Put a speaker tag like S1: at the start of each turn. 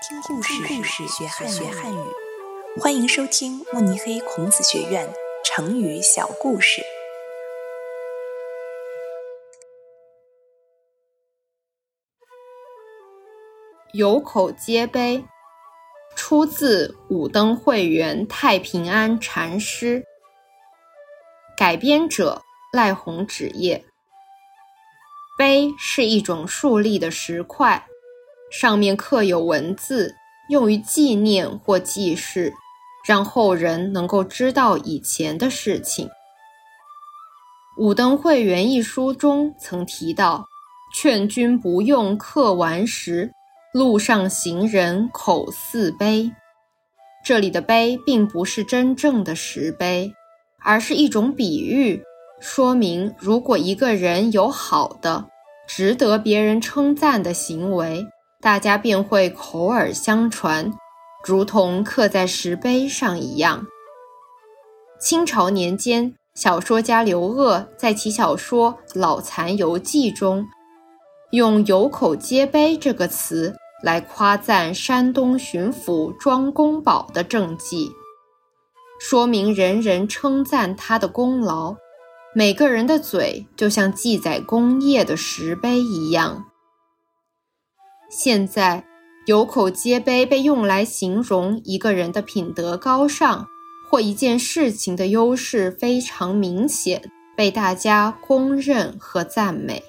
S1: 听故事，故事学汉学汉语。欢迎收听慕尼黑孔子学院成语小故事。
S2: 有口皆碑，出自五灯会元太平安禅师，改编者赖弘纸业。碑是一种竖立的石块。上面刻有文字，用于纪念或记事，让后人能够知道以前的事情。《五登会元》一书中曾提到：“劝君不用刻顽石，路上行人口似碑。”这里的碑并不是真正的石碑，而是一种比喻，说明如果一个人有好的、值得别人称赞的行为。大家便会口耳相传，如同刻在石碑上一样。清朝年间，小说家刘鹗在其小说《老残游记》中，用“有口皆碑”这个词来夸赞山东巡抚庄公宝的政绩，说明人人称赞他的功劳，每个人的嘴就像记载功业的石碑一样。现在，有口皆碑被用来形容一个人的品德高尚，或一件事情的优势非常明显，被大家公认和赞美。